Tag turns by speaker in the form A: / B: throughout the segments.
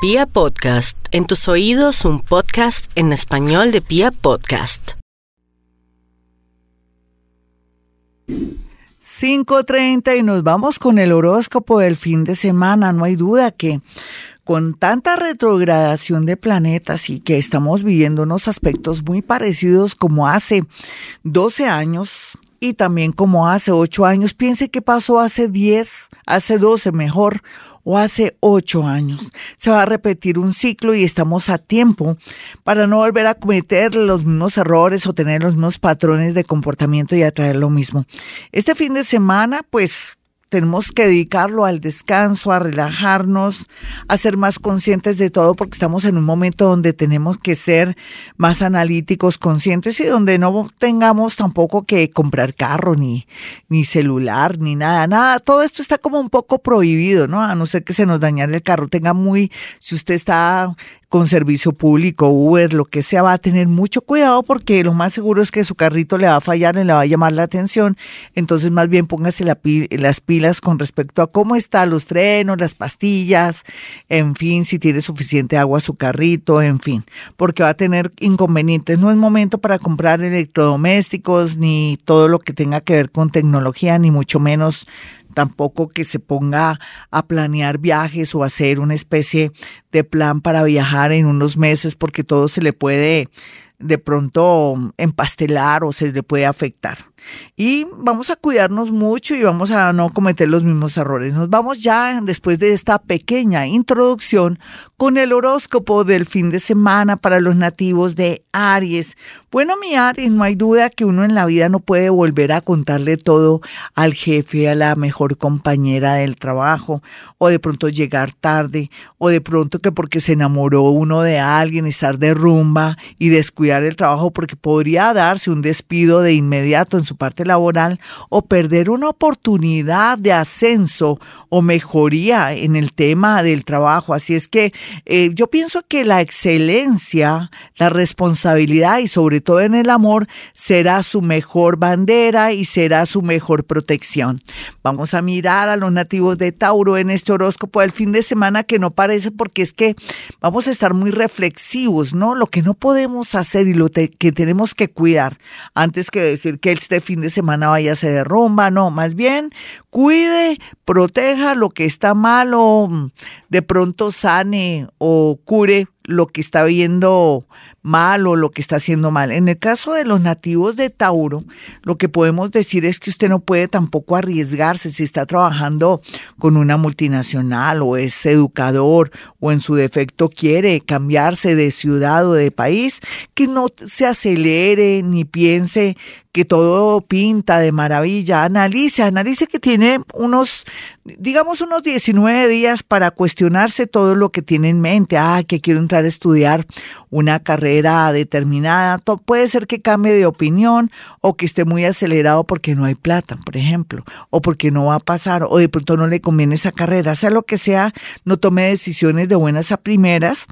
A: Pia Podcast, en tus oídos un podcast en español de Pia Podcast.
B: 5.30 y nos vamos con el horóscopo del fin de semana. No hay duda que con tanta retrogradación de planetas y que estamos viviendo unos aspectos muy parecidos como hace 12 años y también como hace 8 años, piense qué pasó hace 10, hace 12 mejor o hace ocho años. Se va a repetir un ciclo y estamos a tiempo para no volver a cometer los mismos errores o tener los mismos patrones de comportamiento y atraer lo mismo. Este fin de semana, pues tenemos que dedicarlo al descanso, a relajarnos, a ser más conscientes de todo, porque estamos en un momento donde tenemos que ser más analíticos, conscientes y donde no tengamos tampoco que comprar carro, ni, ni celular, ni nada, nada. Todo esto está como un poco prohibido, ¿no? A no ser que se nos dañara el carro. Tenga muy, si usted está con servicio público, Uber, lo que sea, va a tener mucho cuidado porque lo más seguro es que su carrito le va a fallar y le va a llamar la atención. Entonces, más bien póngase las pilas con respecto a cómo están los frenos, las pastillas, en fin, si tiene suficiente agua su carrito, en fin, porque va a tener inconvenientes. No es momento para comprar electrodomésticos ni todo lo que tenga que ver con tecnología, ni mucho menos tampoco que se ponga a planear viajes o hacer una especie de plan para viajar en unos meses porque todo se le puede de pronto empastelar o se le puede afectar. Y vamos a cuidarnos mucho y vamos a no cometer los mismos errores. Nos vamos ya después de esta pequeña introducción con el horóscopo del fin de semana para los nativos de Aries. Bueno, mi Aries, no hay duda que uno en la vida no puede volver a contarle todo al jefe, a la mejor compañera del trabajo, o de pronto llegar tarde, o de pronto que porque se enamoró uno de alguien, estar de rumba y descuidar el trabajo porque podría darse un despido de inmediato su parte laboral o perder una oportunidad de ascenso o mejoría en el tema del trabajo. Así es que eh, yo pienso que la excelencia, la responsabilidad y sobre todo en el amor será su mejor bandera y será su mejor protección. Vamos a mirar a los nativos de Tauro en este horóscopo del fin de semana que no parece porque es que vamos a estar muy reflexivos, ¿no? Lo que no podemos hacer y lo que tenemos que cuidar antes que decir que este fin de semana vaya se derrumba, no, más bien cuide, proteja lo que está mal o de pronto sane o cure lo que está viendo mal o lo que está haciendo mal. En el caso de los nativos de Tauro, lo que podemos decir es que usted no puede tampoco arriesgarse si está trabajando con una multinacional o es educador o en su defecto quiere cambiarse de ciudad o de país, que no se acelere ni piense que todo pinta de maravilla. Analice, analice que tiene unos, digamos, unos 19 días para cuestionarse todo lo que tiene en mente. Ah, que quiero entrar a estudiar una carrera determinada. puede ser que cambie de opinión o que esté muy acelerado porque no hay plata, por ejemplo, o porque no va a pasar, o de pronto no le conviene esa carrera. Sea lo que sea, no tome decisiones de buenas a primeras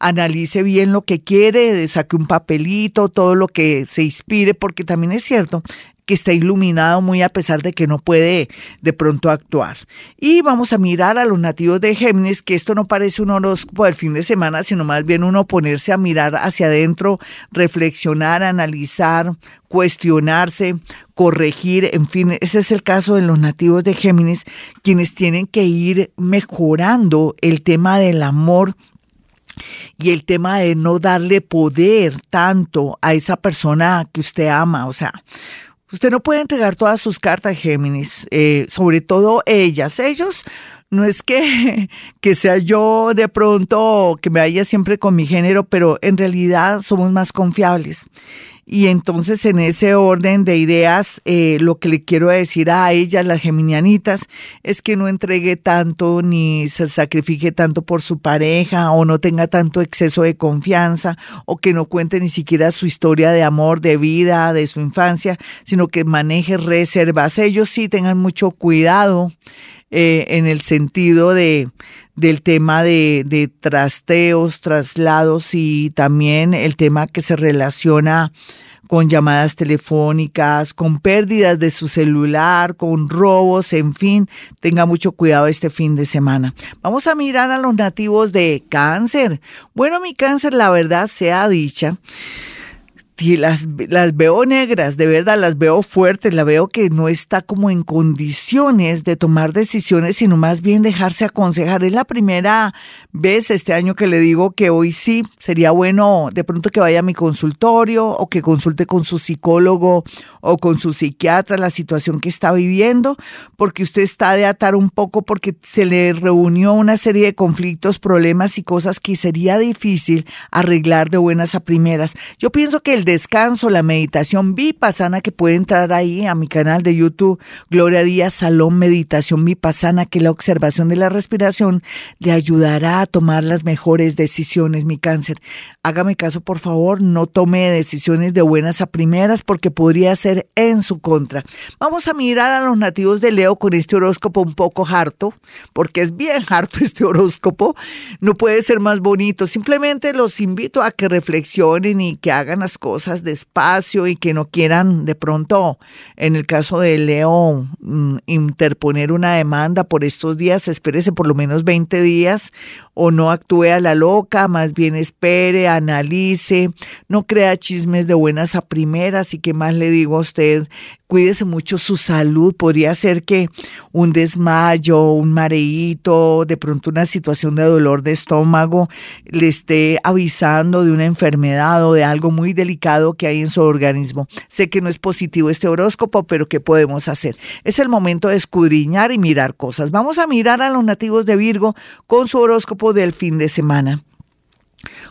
B: analice bien lo que quiere, saque un papelito, todo lo que se inspire, porque también es cierto que está iluminado muy a pesar de que no puede de pronto actuar. Y vamos a mirar a los nativos de Géminis, que esto no parece un horóscopo del fin de semana, sino más bien uno ponerse a mirar hacia adentro, reflexionar, analizar, cuestionarse, corregir, en fin, ese es el caso de los nativos de Géminis, quienes tienen que ir mejorando el tema del amor y el tema de no darle poder tanto a esa persona que usted ama, o sea, usted no puede entregar todas sus cartas, Géminis, eh, sobre todo ellas, ellos no es que, que sea yo de pronto que me vaya siempre con mi género, pero en realidad somos más confiables. Y entonces en ese orden de ideas, eh, lo que le quiero decir a ellas, las geminianitas, es que no entregue tanto ni se sacrifique tanto por su pareja o no tenga tanto exceso de confianza o que no cuente ni siquiera su historia de amor, de vida, de su infancia, sino que maneje reservas. Ellos sí tengan mucho cuidado. Eh, en el sentido de, del tema de, de trasteos, traslados y también el tema que se relaciona con llamadas telefónicas, con pérdidas de su celular, con robos, en fin, tenga mucho cuidado este fin de semana. Vamos a mirar a los nativos de cáncer. Bueno, mi cáncer, la verdad sea dicha, las, las veo negras, de verdad, las veo fuertes, la veo que no está como en condiciones de tomar decisiones, sino más bien dejarse aconsejar. Es la primera vez este año que le digo que hoy sí sería bueno de pronto que vaya a mi consultorio o que consulte con su psicólogo o con su psiquiatra la situación que está viviendo, porque usted está de atar un poco porque se le reunió una serie de conflictos, problemas y cosas que sería difícil arreglar de buenas a primeras. Yo pienso que el descanso, la meditación vipassana que puede entrar ahí a mi canal de YouTube, Gloria Díaz Salón Meditación Vipassana, que la observación de la respiración le ayudará a tomar las mejores decisiones, mi cáncer. Hágame caso, por favor, no tome decisiones de buenas a primeras porque podría ser en su contra. Vamos a mirar a los nativos de Leo con este horóscopo un poco harto, porque es bien harto este horóscopo. No puede ser más bonito. Simplemente los invito a que reflexionen y que hagan las cosas despacio y que no quieran de pronto, en el caso de Leo, mm, interponer una demanda por estos días, espérese por lo menos 20 días o no actúe a la loca, más bien espere, analice, no crea chismes de buenas a primeras y que más le digo a usted, cuídese mucho su salud, podría ser que un desmayo, un mareíto, de pronto una situación de dolor de estómago le esté avisando de una enfermedad o de algo muy delicado que hay en su organismo. Sé que no es positivo este horóscopo, pero ¿qué podemos hacer? Es el momento de escudriñar y mirar cosas. Vamos a mirar a los nativos de Virgo con su horóscopo del fin de semana.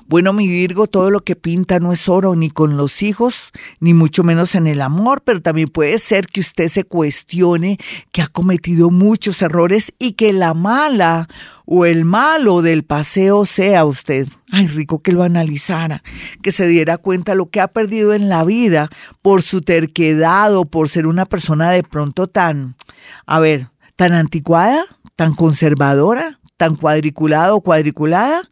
B: Bueno, mi Virgo, todo lo que pinta no es oro, ni con los hijos, ni mucho menos en el amor, pero también puede ser que usted se cuestione que ha cometido muchos errores y que la mala o el malo del paseo sea usted. Ay, rico que lo analizara, que se diera cuenta lo que ha perdido en la vida por su terquedad o por ser una persona de pronto tan, a ver, tan anticuada, tan conservadora, tan cuadriculado o cuadriculada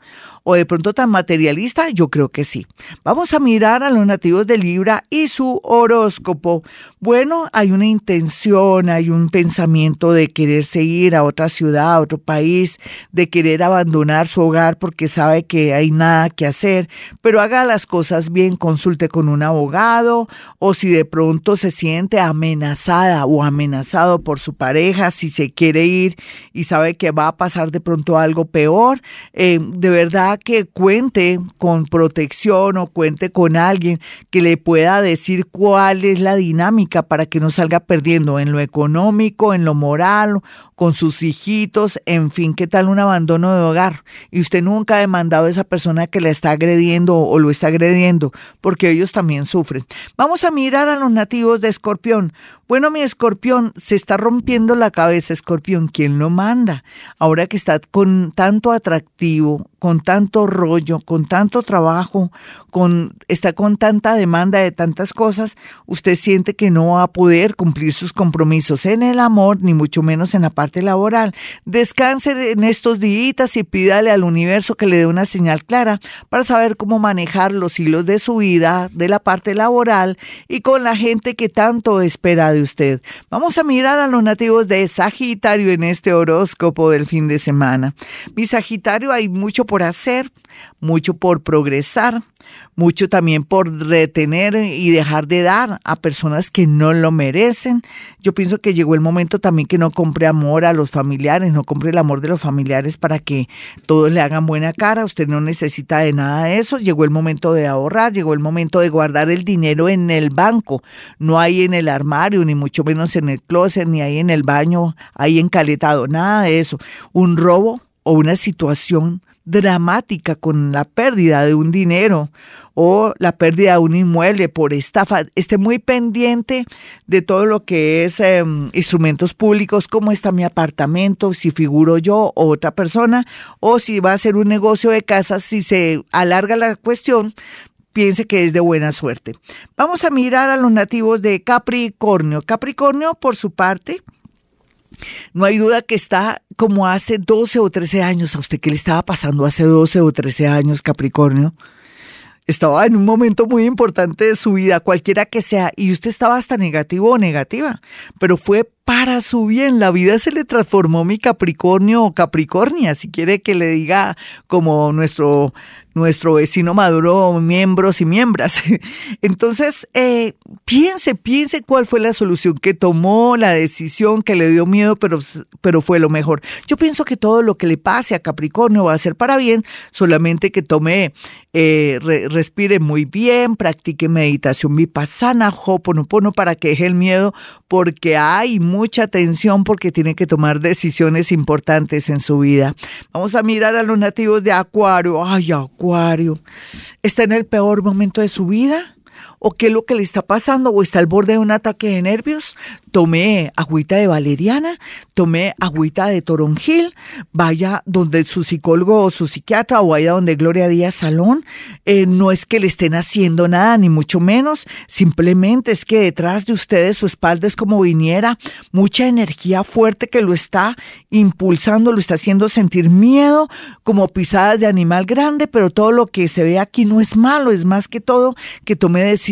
B: o de pronto tan materialista? Yo creo que sí. Vamos a mirar a los nativos de Libra y su horóscopo. Bueno, hay una intención, hay un pensamiento de querer seguir a otra ciudad, a otro país, de querer abandonar su hogar porque sabe que hay nada que hacer, pero haga las cosas bien, consulte con un abogado o si de pronto se siente amenazada o amenazado por su pareja, si se quiere ir y sabe que va a pasar de pronto algo peor, eh, de verdad que cuente con protección o cuente con alguien que le pueda decir cuál es la dinámica para que no salga perdiendo en lo económico, en lo moral, con sus hijitos, en fin, qué tal un abandono de hogar. Y usted nunca ha demandado a esa persona que la está agrediendo o lo está agrediendo, porque ellos también sufren. Vamos a mirar a los nativos de Escorpión. Bueno, mi escorpión, se está rompiendo la cabeza, escorpión, ¿quién lo manda? Ahora que está con tanto atractivo, con tanto rollo, con tanto trabajo, con, está con tanta demanda de tantas cosas, usted siente que no va a poder cumplir sus compromisos en el amor, ni mucho menos en la parte laboral. Descanse en estos días y pídale al universo que le dé una señal clara para saber cómo manejar los hilos de su vida, de la parte laboral y con la gente que tanto espera de usted. Vamos a mirar a los nativos de Sagitario en este horóscopo del fin de semana. Mi Sagitario hay mucho por hacer, mucho por progresar, mucho también por retener y dejar de dar a personas que no lo merecen. Yo pienso que llegó el momento también que no compre amor a los familiares, no compre el amor de los familiares para que todos le hagan buena cara. Usted no necesita de nada de eso. Llegó el momento de ahorrar, llegó el momento de guardar el dinero en el banco, no hay en el armario, ni mucho menos en el closet, ni ahí en el baño, ahí encaletado, nada de eso. Un robo o una situación dramática con la pérdida de un dinero o la pérdida de un inmueble por estafa, esté muy pendiente de todo lo que es em, instrumentos públicos, cómo está mi apartamento, si figuro yo o otra persona, o si va a ser un negocio de casa, si se alarga la cuestión, piense que es de buena suerte. Vamos a mirar a los nativos de Capricornio. Capricornio, por su parte, No hay duda que está como hace 12 o 13 años. ¿A usted qué le estaba pasando hace 12 o 13 años, Capricornio? Estaba en un momento muy importante de su vida, cualquiera que sea, y usted estaba hasta negativo o negativa, pero fue para su bien. La vida se le transformó mi Capricornio o Capricornia, si quiere que le diga como nuestro nuestro vecino Maduro, miembros y miembros. Entonces, eh, piense, piense cuál fue la solución que tomó, la decisión que le dio miedo, pero, pero fue lo mejor. Yo pienso que todo lo que le pase a Capricornio va a ser para bien, solamente que tome, eh, respire muy bien, practique meditación vipassana, hoponopono para que deje el miedo, porque hay mucha tensión, porque tiene que tomar decisiones importantes en su vida. Vamos a mirar a los nativos de Acuario. Ay, Acuario Está en el peor momento de su vida o qué es lo que le está pasando o está al borde de un ataque de nervios, tomé agüita de valeriana, tomé agüita de toronjil, vaya donde su psicólogo o su psiquiatra o vaya donde Gloria Díaz Salón, eh, no es que le estén haciendo nada, ni mucho menos, simplemente es que detrás de ustedes su espalda es como viniera mucha energía fuerte que lo está impulsando, lo está haciendo sentir miedo, como pisadas de animal grande, pero todo lo que se ve aquí no es malo, es más que todo que tome decisiones,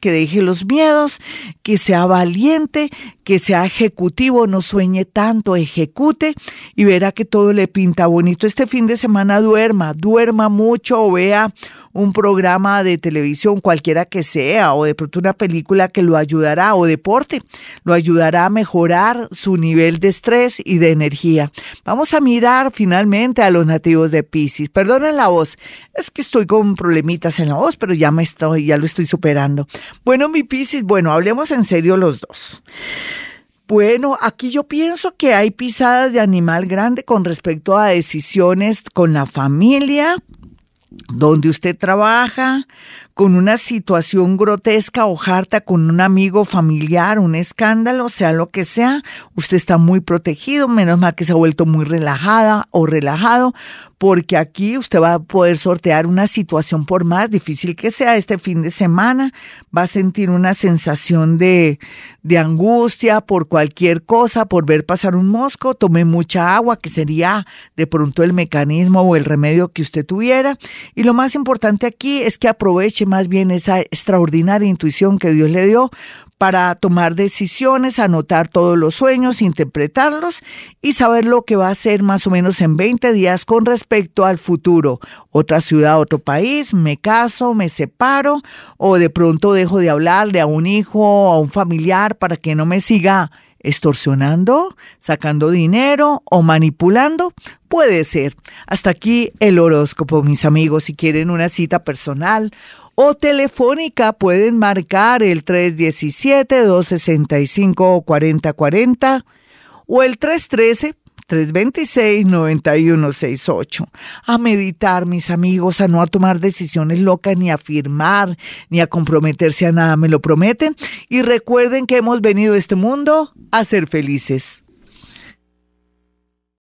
B: que deje los miedos, que sea valiente, que sea ejecutivo, no sueñe tanto, ejecute y verá que todo le pinta bonito. Este fin de semana duerma, duerma mucho o vea un programa de televisión, cualquiera que sea, o de pronto una película que lo ayudará, o deporte, lo ayudará a mejorar su nivel de estrés y de energía. Vamos a mirar finalmente a los nativos de Pisces. Perdonen la voz, es que estoy con problemitas en la voz, pero ya me estoy, ya lo estoy superando. Bueno, mi Pisces, bueno, hablemos en serio los dos. Bueno, aquí yo pienso que hay pisadas de animal grande con respecto a decisiones con la familia, donde usted trabaja, con una situación grotesca o harta con un amigo familiar, un escándalo, sea lo que sea, usted está muy protegido, menos mal que se ha vuelto muy relajada o relajado, porque aquí usted va a poder sortear una situación por más difícil que sea este fin de semana, va a sentir una sensación de, de angustia por cualquier cosa, por ver pasar un mosco, tome mucha agua, que sería de pronto el mecanismo o el remedio que usted tuviera, y lo más importante aquí es que aproveche más bien esa extraordinaria intuición que Dios le dio para tomar decisiones, anotar todos los sueños, interpretarlos y saber lo que va a hacer más o menos en 20 días con respecto al futuro. Otra ciudad, otro país, me caso, me separo o de pronto dejo de hablarle a un hijo o a un familiar para que no me siga extorsionando, sacando dinero o manipulando? Puede ser. Hasta aquí el horóscopo, mis amigos. Si quieren una cita personal o telefónica pueden marcar el 317-265-4040 o el 313. 326-9168. A meditar, mis amigos, a no a tomar decisiones locas, ni a firmar, ni a comprometerse a nada. ¿Me lo prometen? Y recuerden que hemos venido a este mundo a ser felices.